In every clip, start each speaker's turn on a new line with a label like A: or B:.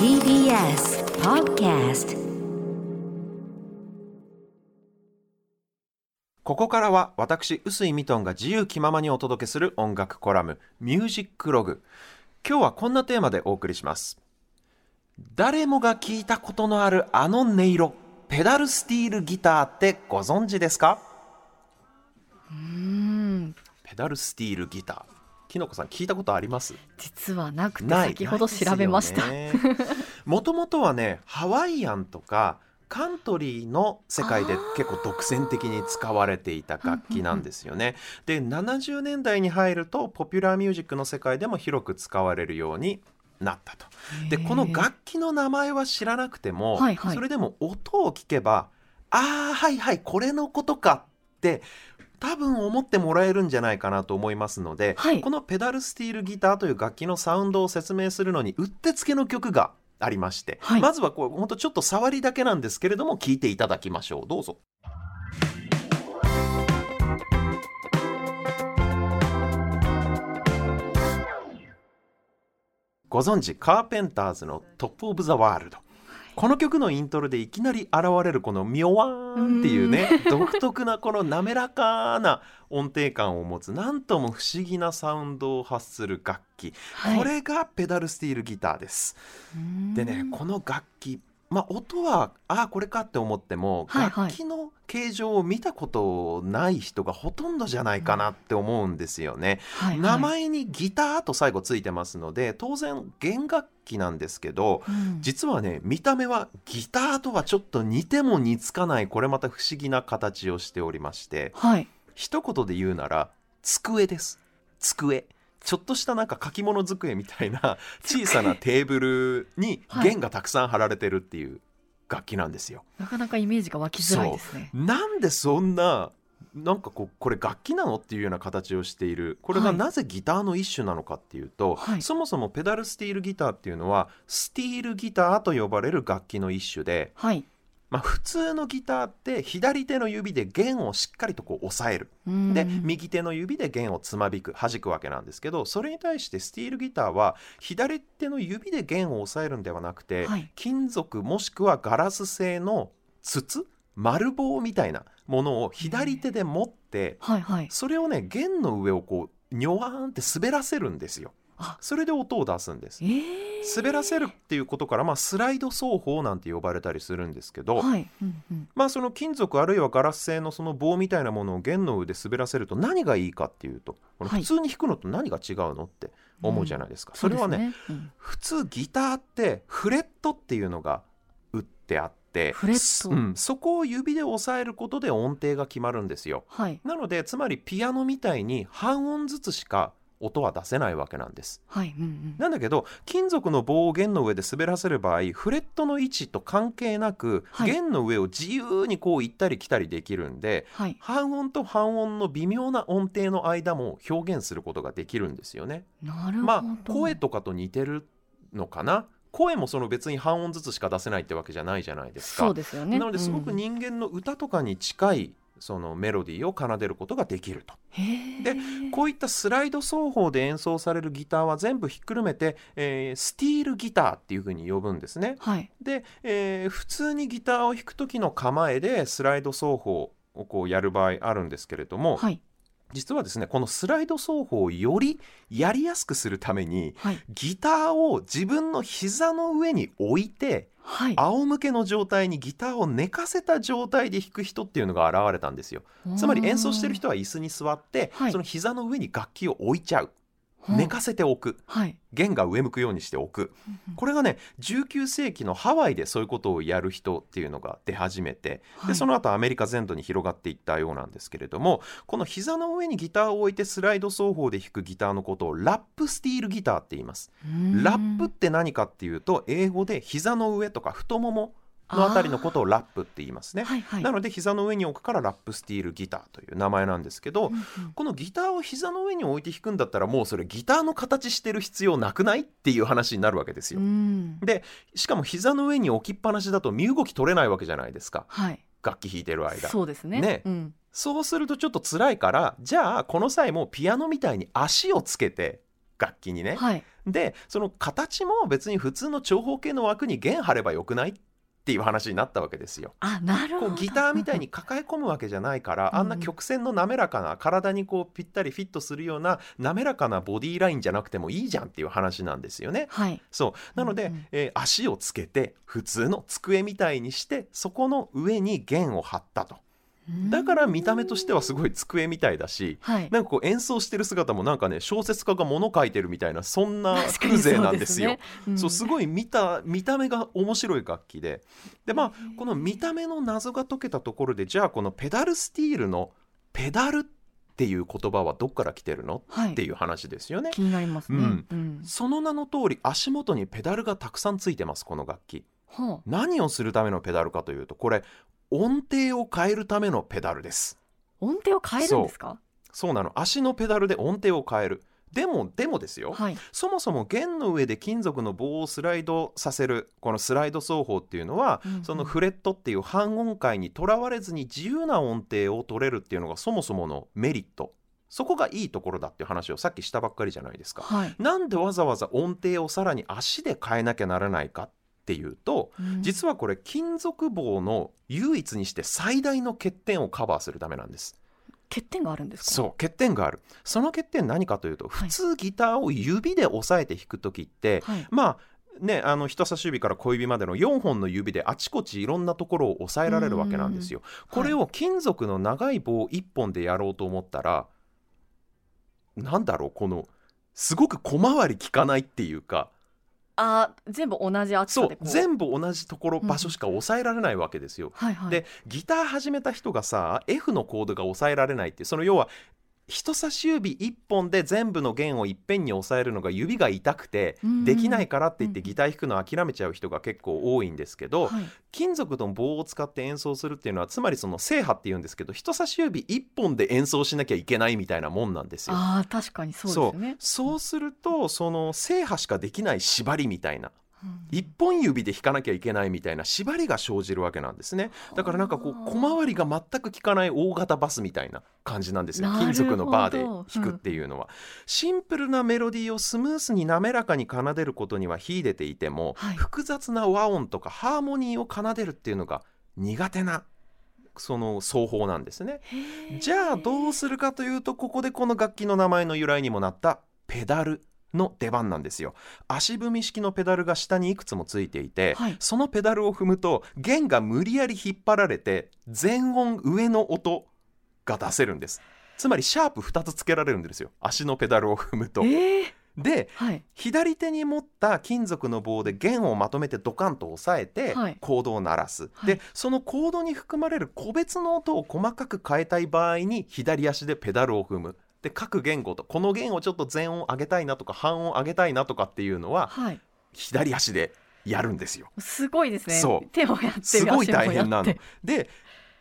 A: TBS Podcast
B: ここからは私臼井ミトンが自由気ままにお届けする音楽コラム「ミュージックログ」今日はこんなテーマでお送りします。誰もが聞いたことのあるあの音色ペダルスティールギターってご存知ですか？ペダルスティールギターきのこさん聞いたことあります？
C: 実はなくて先ほど調べました。
B: もともとはねハワイアンとかカントリーの世界で結構独占的に使われていた楽器なんですよね。で70年代に入るとポピュラーミュージックの世界でも広く使われるようになったと。でこの楽器の名前は知らなくても、
C: はいはい。
B: それでも音を聞けばああはいはいこれのことかって多分思ってもらえるんじゃないかなと思いますので、
C: はい。
B: このペダルスティールギターという楽器のサウンドを説明するのにうってつけの曲がありまして、
C: はい。
B: まずはこう本当ちょっと触りだけなんですけれども聞いていただきましょう。どうぞ。ご存知カーペンターズの「トップ・オブ・ザ・ワールド」この曲のイントロでいきなり現れるこの「ミョワーン」っていうね独特なこの滑らかな音程感を持つなんとも不思議なサウンドを発する楽器、
C: はい。
B: これがペダルスティールギターです。でねこの楽器まあ音はああこれかって思っても、
C: はいはい。
B: 楽器の形状を見たことない人がほとんどじゃないかなって思うんですよね。
C: はいはい。
B: 名前にギターと最後ついてますので当然弦楽器なんですけど、
C: うん。
B: 実はね見た目はギターとはちょっと似ても似つかないこれまた不思議な形をしておりまして。
C: はい。
B: 一言で言うなら机です。机ちょっとしたなんか書き物机みたいな小さなテーブルに
C: はい
B: 弦がたくさん貼られてるっていう楽器なんですよ。
C: なかなかイメージが湧きづらいですね。
B: なんでそんななんかこうこれ楽器なのっていうような形をしているこれが
C: はい
B: なぜギターの一種なのかっていうと、
C: はい
B: そもそもペダルスティールギターっていうのはスティールギターと呼ばれる楽器の一種で、
C: はい。
B: まあ、普通のギターって左手の指で弦をしっかりとこう押さえる
C: うん
B: で右手の指で弦をつまびく弾くわけなんですけどそれに対してスティールギターは左手の指で弦を押さえるんではなくて、
C: はい
B: 金属もしくはガラス製の筒丸棒みたいなものを左手で持って
C: はいはい。
B: それをね弦の上をこうニョワーンって滑らせるんですよ
C: あ。
B: それで音を出すんです。
C: え。ー。
B: 滑らせるっていうことから、まあ、スライド奏法なんて呼ばれたりするんですけど、
C: はい。うんうん
B: まあその金属あるいはガラス製のその棒みたいなものを弦の上で滑らせると何がいいかっていうとこれ
C: はい
B: 普通に弾くのと何が違うのって思うじゃないですか、それはね
C: うですうん。
B: 普通ギターってフレットっていうのが打ってあって
C: フレット。
B: うん、そこを指で押さえることで音程が決まるんですよ。
C: はい。
B: なのでつまりピアノみたいに半音ずつしか音は出せないわけなんです
C: はい。うんうん
B: なんだけど金属の棒を弦の上で滑らせる場合フレットの位置と関係なく、
C: はい
B: 弦の上を自由にこう行ったり来たりできるんで
C: はい。
B: 半音と半音の微妙な音程の間も表現することができるんですよね。
C: なるほど。
B: まあ声とかと似てるのかな？声もその別に半音ずつしか出せないってわけじゃないじゃないですか。
C: そうですよね。
B: なのですごく
C: うん
B: 人間の歌とかに近いそのメロディーを奏でることができると。でこういったスライド奏法で演奏されるギターは全部ひっくるめて、えースティールギターっていうふうに呼ぶんですね。
C: はい。
B: で、えー普通にギターを弾く時の構えでスライド奏法をこうやる場合あるんですけれども、
C: はい。
B: 実はですねこのスライド奏法をよりやりやすくするために
C: はい。
B: ギターを自分の膝の上に置いて
C: はい。
B: 仰向けの状態にギターを寝かせた状態で弾く人っていうのが現れたんですよ。つまり演奏してる人は椅子に座って、
C: はい
B: その膝の上に楽器を置いちゃう
C: うん
B: 寝かせておく。
C: はい。
B: 弦が上向くようにしておく。
C: うん
B: これがね19世紀のハワイでそういうことをやる人っていうのが出始めて
C: はい。
B: でその後アメリカ全土に広がっていったようなんですけれどもこの膝の上にギターを置いてスライド奏法で弾くギターのことをラップスティールギターって言います。
C: うん。
B: ラップって何かっていうと英語で膝の上とか太もものあたりのことをラップって言いますね。
C: はいはい。
B: なので膝の上に置くからラップスティールギターという名前なんですけど、
C: うんうん
B: このギターを膝の上に置いて弾くんだったらもうそれギターの形してる必要なくないっていう話になるわけですよ。
C: うん
B: でしかも膝の上に置きっぱなしだと身動き取れないわけじゃないですか
C: はい。
B: 楽器弾いてる間
C: そうですね。
B: ね
C: うん。
B: そうするとちょっと辛いからじゃあこの際もピアノみたいに足をつけて楽器にね。
C: はい。
B: でその形も別に普通の長方形の枠に弦張ればよくないっていう話になったわけですよ。
C: あ、なるほど。
B: ギターみたいに抱え込むわけじゃないから
C: うん
B: あんな曲線の滑らかな体にこうぴったりフィットするような滑らかなボディーラインじゃなくてもいいじゃんっていう話なんですよね。
C: はい。
B: そうなので、
C: うんうん
B: えー足をつけて普通の机みたいにしてそこの上に弦を張ったとだから見た目としてはすごい机みたいだし
C: はい。
B: なんかこう演奏してる姿もなんかね小説家が物書いてるみたいなそんな風情なんですよ。
C: そう
B: そうす
C: い。
B: ごい見た見た目が面白い楽器ででまあこの見た目の謎が解けたところでじゃあこのペダルスティールのペダルっていう言葉はどっから来てるの？
C: はい
B: っていう話ですよね。
C: 気になりますね。
B: うん
C: うん。
B: その名の通り足元にペダルがたくさんついてますこの楽器。
C: は
B: 何をするためのペダルかというとこれ音程を変えるためのペダルです。
C: あ。音程を変えるんですか？
B: そうなの足のペダルで音程を変える。でもでもですよ、
C: はい。
B: そもそも弦の上で金属の棒をスライドさせるこのスライド奏法っていうのは、
C: うんうん
B: そのフレットっていう半音階にとらわれずに自由な音程を取れるっていうのがそもそものメリットそこがいいところだっていう話をさっきしたばっかりじゃないですか。
C: はい。
B: なんでわざわざ音程をさらに足で変えなきゃならないかっていうと
C: うん
B: 実はこれ金属棒の唯一にして最大の欠点をカバーするためなんです。
C: 欠点があるんですか？
B: そう欠点があるその欠点何かというと
C: はい
B: 普通ギターを指で押さえて弾く時って、
C: はい。
B: まあね、あの人差し指から小指までの4本の指であちこちいろんなところを押さえられるわけなんですよ。これを金属の長い棒1本でやろうと思ったらなんだろうこのすごく小回り効かないっていうか
C: あー、全部同じ厚さでこう。
B: 全部同じところ
C: うん
B: 場所しか押さえられないわけですよ。
C: はいはい。
B: でギター始めた人がさ F のコードが押さえられないってその要は人差し指1本で全部の弦をいっぺんに押さえるのが指が痛くてできないからって言って
C: うん
B: ギター弾くの諦めちゃう人が結構多いんですけど
C: はい。
B: 金属の棒を使って演奏するっていうのはつまりその正波っていうんですけど人差し指1本で演奏しなきゃいけないみたいなもんなんですよ。
C: 確かにそうですよね。
B: そうするとその正波しかできない縛りみたいな
C: うん
B: 一本指で弾かなきゃいけないみたいな縛りが生じるわけなんですね。だからなんかこう小回りが全く効かない大型バスみたいな感じなんですよ。金属のバーで弾くっていうのは、シンプルなメロディーをスムースに滑らかに奏でることには秀でていても、
C: はい。
B: 複雑な和音とかハーモニーを奏でるっていうのが苦手なその奏法なんですね。じゃあどうするかというとここでこの楽器の名前の由来にもなったペダルの出番なんですよ。足踏み式のペダルが下にいくつもついていて、
C: はい。
B: そのペダルを踏むと弦が無理やり引っ張られて全音上の音が出せるんです。つまりシャープ2つつけられるんですよ。足のペダルを踏むと。
C: えー。
B: で
C: はい。
B: 左手に持った金属の棒で弦をまとめてドカンと押さえて
C: はい。
B: コードを鳴らす、
C: はい。
B: でそのコードに含まれる個別の音を細かく変えたい場合に左足でペダルを踏むで各言語とこの弦をちょっと全音上げたいなとか半音上げたいなとかっていうのは
C: はい。
B: 左足でやるんですよ。
C: すごいですね。
B: そう
C: 手もやって
B: すごい大変なの。で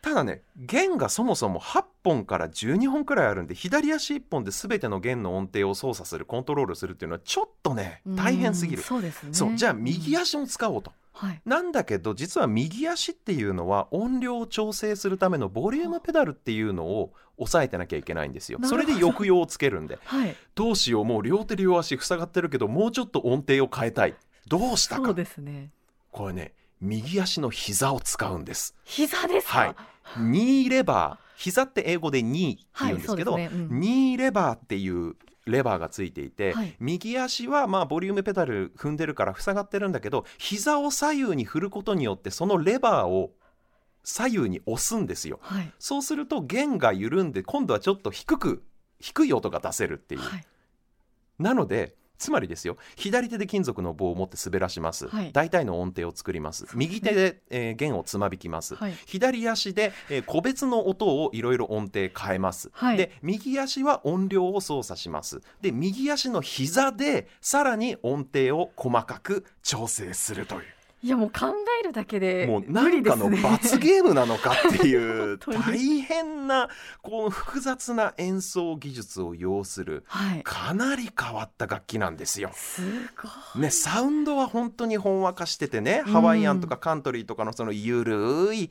B: ただね弦がそもそも8本から12本くらいあるんで左足1本で全ての弦の音程を操作するコントロールするっていうのはちょっとね大変すぎる
C: うん。そうですね。
B: そうじゃあ右
C: うん
B: 足も使おうと。
C: はい。
B: なんだけど実は右足っていうのは音量を調整するためのボリュームペダルっていうのを押さえてなきゃいけないんですよ。それで抑揚をつけるんで
C: はい。
B: どうしようもう両手両足塞がってるけどもうちょっと音程を変えたいどうしたか
C: そうですね。
B: これね右足の膝を使うんです。
C: 膝ですか？
B: はいニーレバー膝って英語でニーって言うんですけど、
C: はいねうん
B: ニーレバーっていうレバーがついていて、
C: はい
B: 右足はまあボリュームペダル踏んでるから塞がってるんだけど膝を左右に振ることによってそのレバーを左右に押すんですよ
C: はい。
B: そうすると弦が緩んで今度はちょっと低く低い音が出せるっていう、
C: はい。
B: なのでつまりですよ左手で金属の棒を持って滑らします、
C: はい。
B: 大体の音程を作ります。右手で、えー弦をつまびきます、
C: はい。
B: 左足で、えー個別の音をいろいろ音程変えます、
C: はい。
B: で右足は音量を操作します。で右足の膝でさらに音程を細かく調整するという
C: いやもう考えるだけで
B: もう
C: 無
B: なんかの。罰ゲームなのかっていう大変なこの複雑な演奏技術を要する
C: はい。
B: かなり変わった楽器なんですよ。
C: すごい。
B: ね、サウンドは本当にほんわかしててね、
C: うん
B: ハワイアンとかカントリーとかのそのゆるいえ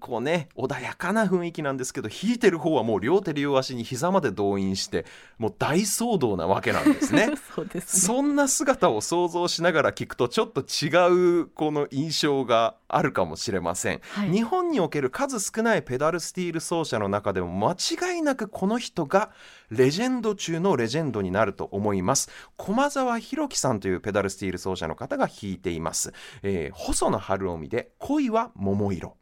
B: こうね穏やかな雰囲気なんですけど弾いてる方はもう両手両足に膝まで動員してもう大騒動なわけなんですね。
C: そうです。ね。
B: そんな姿を想像しながら聞くとちょっと違うこの印象があるかもしれません、
C: はい。
B: 日本における数少ないペダルスティール奏者の中でも間違いなくこの人がレジェンド中のレジェンドになると思います。駒沢弘樹さんというペダルスティール奏者の方が弾いています、えー細野晴臣で恋は桃色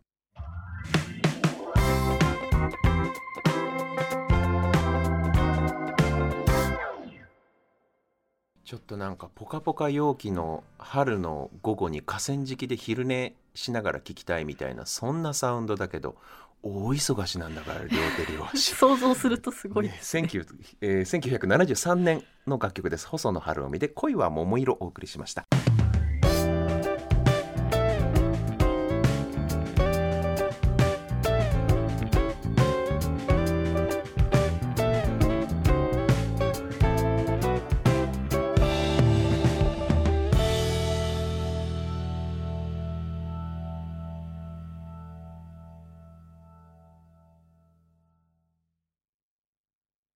B: ちょっとなんかポカポカ陽気の春の午後に河川敷で昼寝しながら聞きたいみたいなそんなサウンドだけど大忙しなんだから両手両足。
C: 想像するとすごい。
B: ね19えー1973年の楽曲です。細野晴臣で恋は桃色をお送りしました